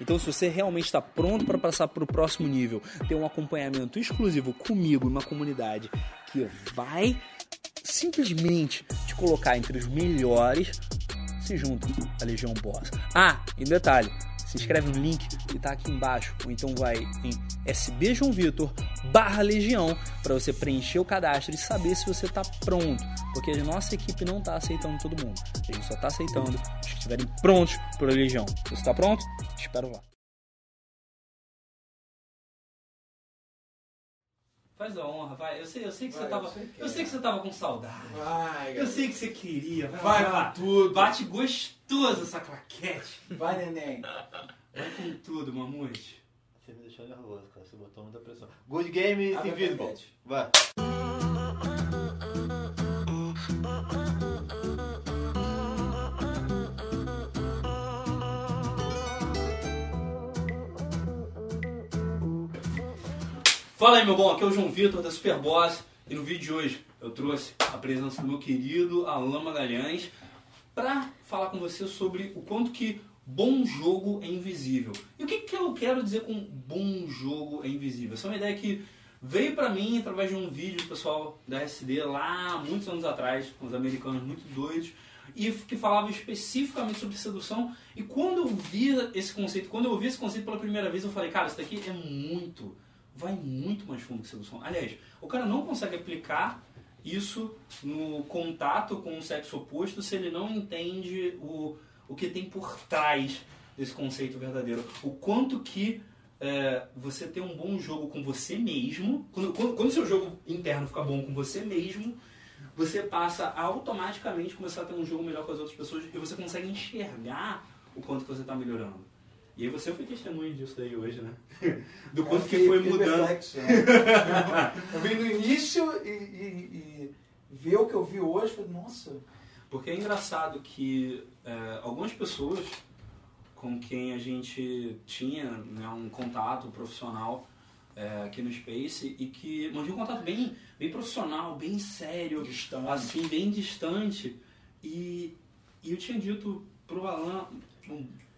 Então, se você realmente está pronto para passar para o próximo nível, ter um acompanhamento exclusivo comigo, uma comunidade que vai simplesmente te colocar entre os melhores, se junta à Legião Boss. Ah, e detalhe, se inscreve no link que está aqui embaixo, ou então vai em SB João Vitor barra Legião para você preencher o cadastro e saber se você está pronto, porque a nossa equipe não está aceitando todo mundo, a gente só está aceitando os que estiverem prontos para a Legião. Você está pronto? Te espero lá. Faz a honra, vai. Eu sei, eu sei que Vai, você tava. eu sei que Eu sei é. que você tava com saudade. Vai, Eu sei que você queria. Vai, Vai com tudo. Bate gostoso essa claquete. Vai, neném. Vai com tudo, mamute. Você me deixou nervoso, cara. Você botou muita pressão. Good game Invisible. Vai. Fala aí, meu bom. Aqui é o João Vitor da Superboss. E no vídeo de hoje eu trouxe a presença do meu querido Alain Magalhães para falar com você sobre o quanto que bom jogo é invisível. E o que, que eu quero dizer com bom jogo é invisível? Essa é uma ideia que veio para mim através de um vídeo do pessoal da SD lá muitos anos atrás, uns americanos muito doidos, e que falava especificamente sobre sedução. E quando eu vi esse conceito, quando eu ouvi esse conceito pela primeira vez, eu falei, cara, isso daqui é muito, vai muito mais fundo que sedução. Aliás, o cara não consegue aplicar isso no contato com o sexo oposto se ele não entende o, o que tem por trás desse conceito verdadeiro. O quanto que é, você ter um bom jogo com você mesmo, quando, quando, quando seu jogo interno fica bom com você mesmo, você passa a automaticamente começar a ter um jogo melhor com as outras pessoas e você consegue enxergar o quanto você está melhorando. E aí você foi testemunho disso daí hoje, né? Do quanto que foi mudando. perplexo, né? eu vi no início e, e- e ver o que eu vi hoje, falei, nossa, Porque é engraçado que é, algumas pessoas com quem a gente tinha né, um contato profissional é, aqui no Space e que mantinha um contato bem, bem profissional, bem sério, Distante. assim, bem distante. E, e eu tinha dito pro Alan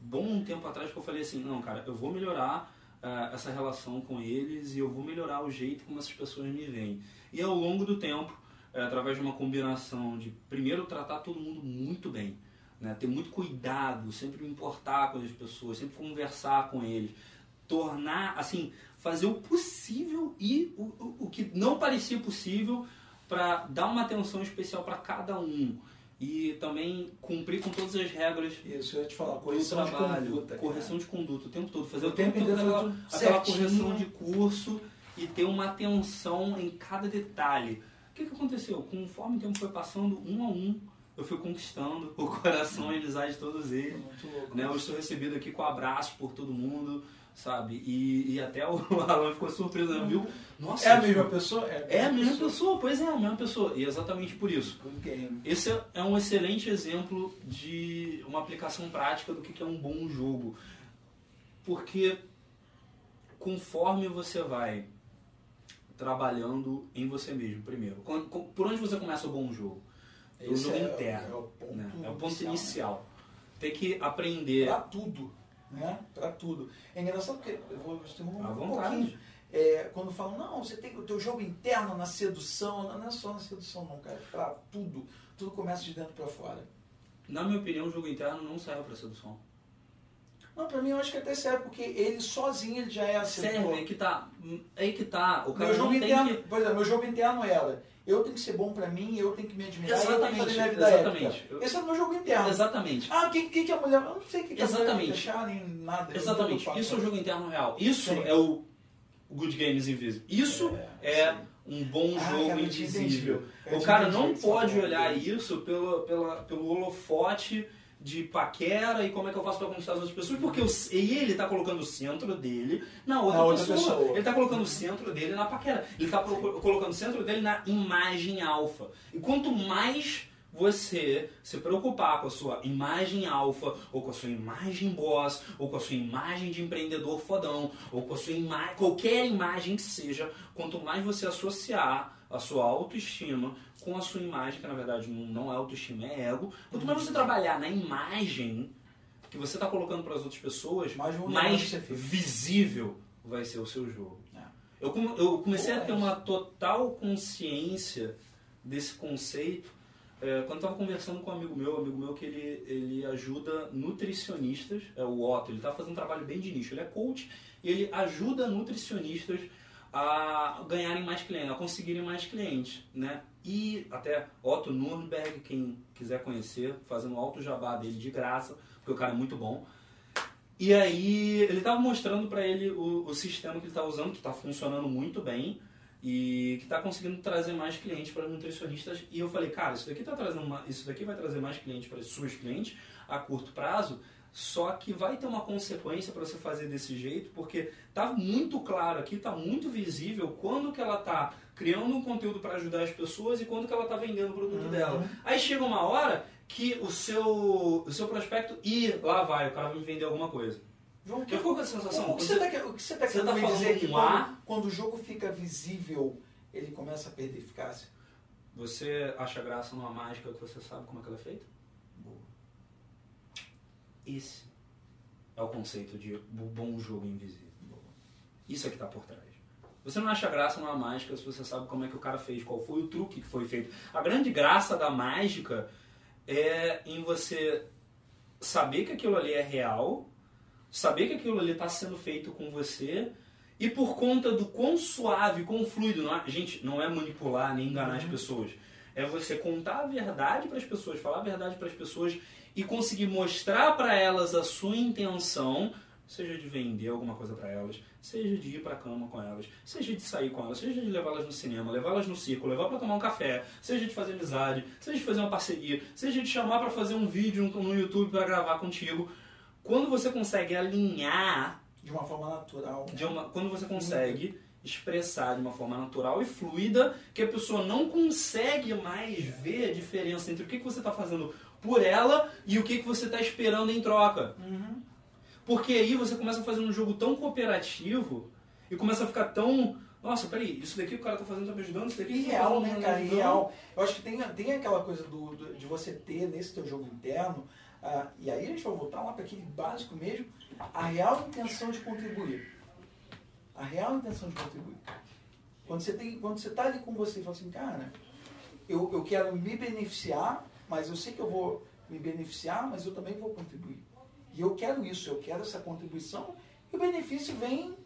bom tempo atrás que eu falei assim, não, cara, eu vou melhorar ah, essa relação com eles e eu vou melhorar o jeito como essas pessoas me veem. E ao longo do tempo, é, através de uma combinação de primeiro tratar todo mundo muito bem, né? ter muito cuidado, sempre me importar com as pessoas, sempre conversar com eles, tornar, assim, fazer o possível e o, o, o que não parecia possível para dar uma atenção especial para cada um e também cumprir com todas as regras isso, eu ia te falar, do correção de trabalho, conduta. cara. correção de conduta o tempo todo, fazer O o tempo todo aquela, aquela correção de curso e ter uma atenção em cada detalhe. O que, que aconteceu? Conforme o tempo foi passando, um a um, eu fui conquistando o coração e a amizade de todos eles. Muito louco. Né? Eu estou recebido aqui com abraço por todo mundo, sabe? E, e até o Alan ficou surpreso, né? viu? Nossa, É a mesma pessoa? É a mesma pessoa, pois é, a mesma pessoa. E exatamente por isso. Esse é um excelente exemplo de uma aplicação prática do que é um bom jogo. Porque conforme você vai trabalhando em você mesmo, primeiro. Por onde você começa o bom jogo? O Esse jogo é, interno. é o ponto, né? É o ponto inicial. inicial. Tem que aprender. Pra tudo, né? Pra tudo. É engraçado porque, eu vou um vontade. pouquinho. É, quando falam, não, você tem o teu jogo interno na sedução, não é só na sedução não, cara, é pra tudo. Tudo começa de dentro pra fora. Na minha opinião, o jogo interno não serve para sedução. Não, pra mim eu acho que até serve, porque ele sozinho ele já é assim. Serve, pô, aí que tá. Aí que tá. O cara meu jogo não interno, que. por exemplo, meu jogo interno era, eu tenho que ser bom pra mim, eu tenho que me admirar, eu tenho que fazer Exatamente, minha vida exatamente. Esse é o meu jogo interno. Exatamente. Ah, o que, que, que a mulher. Eu não sei o que, que a mulher Exatamente. vai deixar, nem nada. Exatamente. Isso é o jogo interno real. Isso Sim. é o Good Games Invisível. Isso é, sim. um bom Ah, jogo cara, te invisível. O cara entendi não pode olhar isso pelo, pela, pelo holofote de paquera e como é que eu faço pra conquistar as outras pessoas, porque o- e ele tá colocando o centro dele na outra, Na outra pessoa. pessoa. Ele tá colocando o centro dele na paquera. Ele tá colocando o centro dele na imagem alfa. E quanto mais você se preocupar com a sua imagem alfa, ou com a sua imagem boss, ou com a sua imagem de empreendedor fodão, ou com a sua imagem, qualquer imagem que seja, quanto mais você associar a sua autoestima com a sua imagem, que na verdade não é autoestima, é ego, quanto mais você trabalhar na imagem que você está colocando para as outras pessoas, Mais mais visível vai ser o seu jogo. É. Eu, eu comecei Pô, a ter é uma total consciência desse conceito é, quando estava conversando com um amigo meu, um amigo meu que ele, ele ajuda nutricionistas, é o Otto, ele está fazendo um trabalho bem de nicho, ele é coach e ele ajuda nutricionistas a ganharem mais clientes, a conseguirem mais clientes, né? E até Otto Nürnberg, quem quiser conhecer, fazendo alto jabá dele de graça, porque o cara é muito bom. E aí ele estava mostrando para ele o, o sistema que ele está usando, que está funcionando muito bem e que está conseguindo trazer mais clientes para nutricionistas. E eu falei, cara, isso daqui tá trazendo uma- isso daqui vai trazer mais clientes para suas clientes a curto prazo. Só que vai ter uma consequência para você fazer desse jeito, porque tá muito claro aqui, tá muito visível quando que ela tá criando um conteúdo para ajudar as pessoas e quando que ela tá vendendo o produto Uhum. dela. Aí chega uma hora que o seu, o seu prospecto, e lá vai, o cara vai me vender alguma coisa. João, Eu fico com essa sensação. O que você está o que você tá você querendo tá me dizer é que quando, A- quando o jogo fica visível, ele começa a perder eficácia? Você acha graça numa mágica que você sabe como é que ela é feita? Esse é o conceito de bo- bom jogo invisível. Isso é que está por trás. Você não acha graça numa mágica se você sabe como é que o cara fez, qual foi o truque que foi feito. A grande graça da mágica é em você saber que aquilo ali é real, saber que aquilo ali está sendo feito com você e por conta do quão suave, quão fluido, não é, gente, não é manipular nem enganar as pessoas. É você contar a verdade para as pessoas, falar a verdade para as pessoas e conseguir mostrar para elas a sua intenção, seja de vender alguma coisa para elas, seja de ir para cama com elas, seja de sair com elas, seja de levá-las no cinema, levá-las no circo, levar para tomar um café, seja de fazer amizade, seja de fazer uma parceria, seja de chamar para fazer um vídeo no YouTube para gravar contigo. Quando você consegue alinhar De uma forma natural. né? de uma, quando você consegue expressar de uma forma natural e fluida, que a pessoa não consegue mais ver a diferença entre o que, que você está fazendo por ela e o que, que você está esperando em troca. Uhum. Porque aí você começa a fazer um jogo tão cooperativo e começa a ficar tão. Nossa, peraí, isso daqui o cara tá fazendo tá me ajudando, isso daqui tá Irreal, né, tá me cara? Irreal. Eu acho que tem, tem aquela coisa do, do- de você ter nesse teu jogo interno, ah, e aí a gente vai voltar lá para aquele básico mesmo, a real intenção de contribuir. A real intenção de contribuir. Quando você, tem, quando você tá ali com você e fala assim, cara, eu, eu quero me beneficiar, mas eu sei que eu vou me beneficiar, mas eu também vou contribuir. E eu quero isso, eu quero essa contribuição, e o benefício vem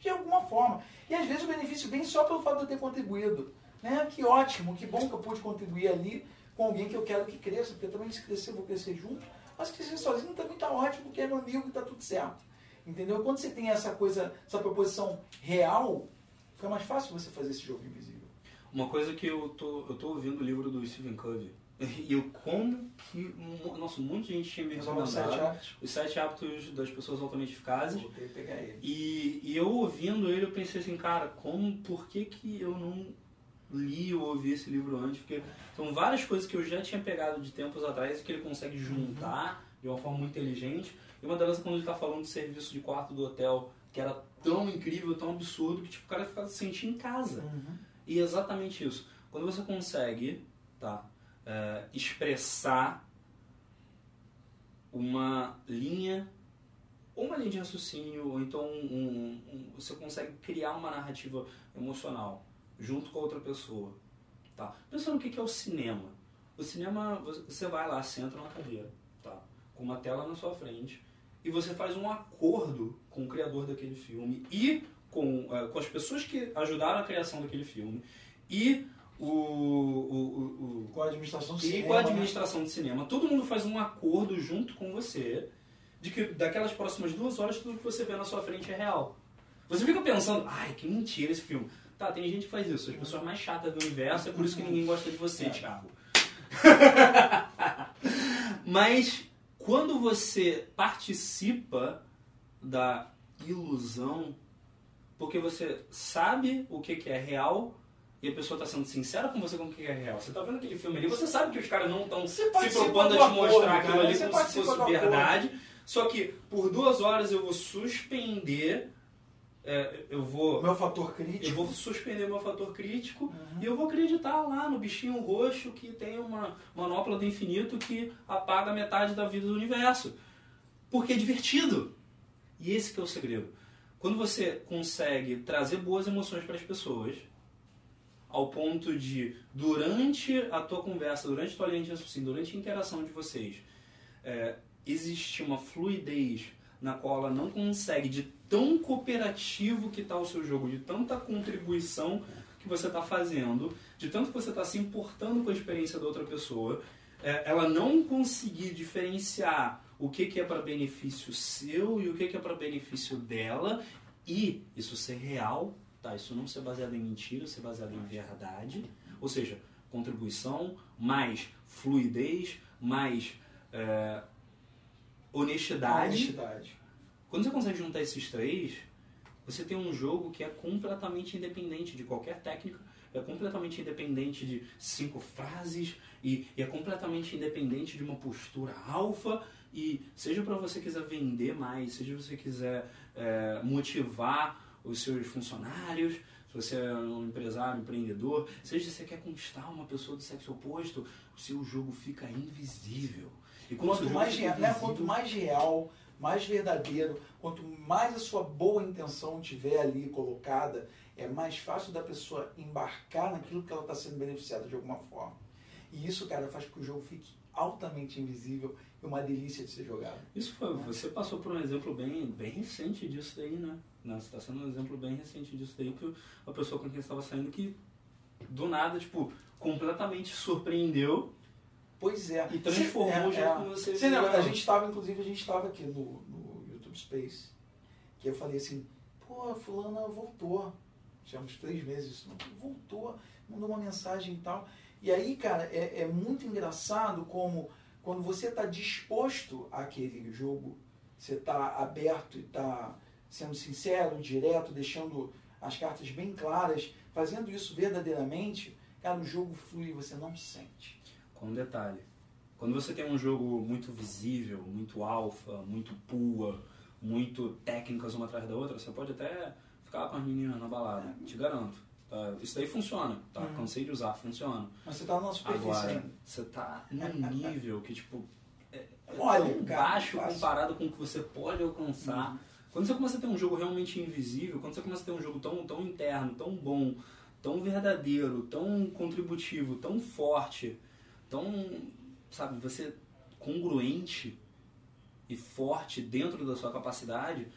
de alguma forma. E às vezes o benefício vem só pelo fato de eu ter contribuído. Né? Que ótimo, que bom que eu pude contribuir ali com alguém que eu quero que cresça, porque também se crescer, eu vou crescer junto. Mas crescer sozinho também está ótimo, porque é meu amigo e está tudo certo. Entendeu? Quando você tem essa coisa, essa proposição real, fica mais fácil você fazer esse jogo invisível. Uma coisa que eu tô, eu tô ouvindo o livro do Stephen Covey. E eu como que. Nossa, um monte de gente tinha me Eu só vou sete recomendado. hábitos. Os sete hábitos das pessoas altamente eficazes. Vou ter que pegar ele. E, e eu ouvindo ele, eu pensei assim, cara, como, por que, que eu não li ou ouvi esse livro antes? Porque são várias coisas que eu já tinha pegado de tempos atrás e que ele consegue juntar de uma forma muito inteligente. E uma delas é quando ele está falando do serviço de quarto do hotel, que era tão incrível, tão absurdo, que tipo, o cara ficava se sentir em casa. E é exatamente isso. Quando você consegue tá, é, expressar uma linha, ou uma linha de raciocínio, ou então um- um- você consegue criar uma narrativa emocional junto com a outra pessoa. Tá? Pensa no que é o cinema. O cinema, você vai lá, senta numa cadeira, tá? com uma tela na sua frente, e você faz um acordo com o criador daquele filme e com, eh, com as pessoas que ajudaram a criação daquele filme e o, o, o, Com a administração do e cinema. com a né? administração de cinema. Todo mundo faz um acordo junto com você de que daquelas próximas duas horas tudo que você vê na sua frente é real. Você fica pensando, ai, que mentira esse filme. Tá, tem gente que faz isso, as pessoas mais chatas do universo, é por isso que ninguém gosta de você, É. Thiago. Mas quando você participa da ilusão, porque você sabe o que é real e a pessoa está sendo sincera com você com o que é real. Você está vendo aquele filme ali, você sabe que os caras não estão se propondo do a te mostrar aquilo ali como se fosse verdade. Só que por duas horas eu vou suspender, é, eu vou meu fator crítico. eu vou suspender meu fator crítico e eu vou acreditar lá no bichinho roxo que tem uma manopla do infinito que apaga metade da vida do universo. Porque é divertido. E esse que é o segredo. Quando você consegue trazer boas emoções para as pessoas, ao ponto de, durante a tua conversa, durante a tua linha de raciocínio, durante a interação de vocês, é, existir uma fluidez na qual ela não consegue, de tão cooperativo que está o seu jogo, de tanta contribuição que você está fazendo, de tanto que você está se importando com a experiência da outra pessoa, é, ela não conseguir diferenciar o que, que é para benefício seu e o que, que é para benefício dela, e isso ser real, tá? Isso não ser baseado em mentira, ser baseado em verdade, ou seja, contribuição, mais fluidez, mais é, honestidade. honestidade. Quando você consegue juntar esses três, você tem um jogo que é completamente independente de qualquer técnica, é completamente independente de cinco frases e, e é completamente independente de uma postura alfa. E seja para você quiser vender mais, seja você quiser é, motivar os seus funcionários, se você é um empresário, empreendedor, seja se você quer conquistar uma pessoa do sexo oposto, o seu jogo fica invisível. E Quanto mais, real, né, invisível- quanto mais real, mais verdadeiro, quanto mais a sua boa intenção tiver ali colocada, é mais fácil da pessoa embarcar naquilo que ela está sendo beneficiada de alguma forma. E isso, cara, faz com que o jogo fique altamente invisível e uma delícia de ser jogado. Isso foi, você passou por um exemplo bem, bem recente disso daí, né? Né, Você está sendo um exemplo bem recente disso daí, que a pessoa com quem você estava saindo que do nada, tipo, completamente surpreendeu Pois é. e transformou É, o jeito é. como você lembra, via a gente estava, inclusive, a gente estava aqui no, no YouTube Space, que eu falei assim, pô, fulana voltou. Tínhamos três meses, isso, voltou, mandou uma mensagem e tal. E aí, cara, é, é muito engraçado como quando você está disposto àquele jogo, você está aberto e está sendo sincero, direto, deixando as cartas bem claras, fazendo isso verdadeiramente, cara, o jogo flui e você não sente. Com um detalhe. Quando você tem um jogo muito visível, muito alfa, muito pua, muito técnicas uma atrás da outra, você pode até ficar com as meninas na balada, te garanto. Tá? Isso daí funciona, tá? Uhum. Cansei de usar, funciona. Mas você está na superfície Agora, ainda. você tá num nível que, tipo, é Olha, tão cara, baixo fácil. comparado com o que você pode alcançar. Quando você começa a ter um jogo realmente invisível, quando você começa a ter um jogo tão, tão interno, tão bom, tão verdadeiro, tão contributivo, tão forte, tão, sabe, você congruente e forte dentro da sua capacidade,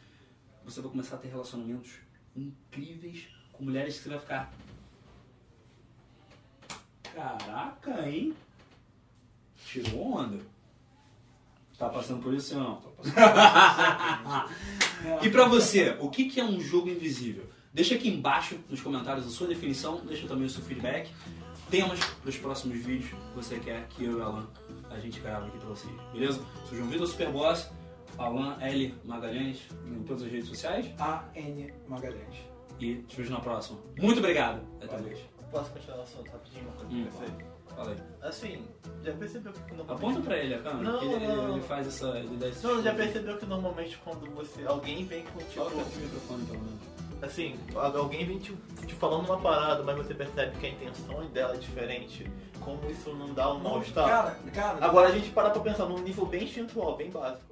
você vai começar a ter relacionamentos incríveis com mulheres que você vai ficar. Caraca, hein? Tirou onda? Tá passando por isso não? E pra você, o que é um jogo invisível? Deixa aqui embaixo nos comentários a sua definição, deixa também o seu feedback. Temas dos próximos vídeos que você quer que eu e o Alan a gente grave aqui pra vocês, beleza? Sou João Vitor Superboss, Alan L. Magalhães, em todas as redes sociais. A.N. Magalhães. E te vejo na próxima. Muito obrigado. Até mais. Posso continuar o assunto rapidinho? Uma coisa que Hum? Fala aí. Assim, já percebeu que normalmente... Aponta pra ele a câmera, Não, que ele, ele- não. ele faz essa. Ele dá esse Não, já tipo percebeu que normalmente quando você... Alguém vem com tipo... Coloca o microfone pelo menos. Assim, alguém vem te, te falando uma parada, mas você percebe que a intenção dela é diferente. Como isso não dá um mal-estar. Cara, cara, Agora a gente para pra pensar num nível bem instintual, bem básico.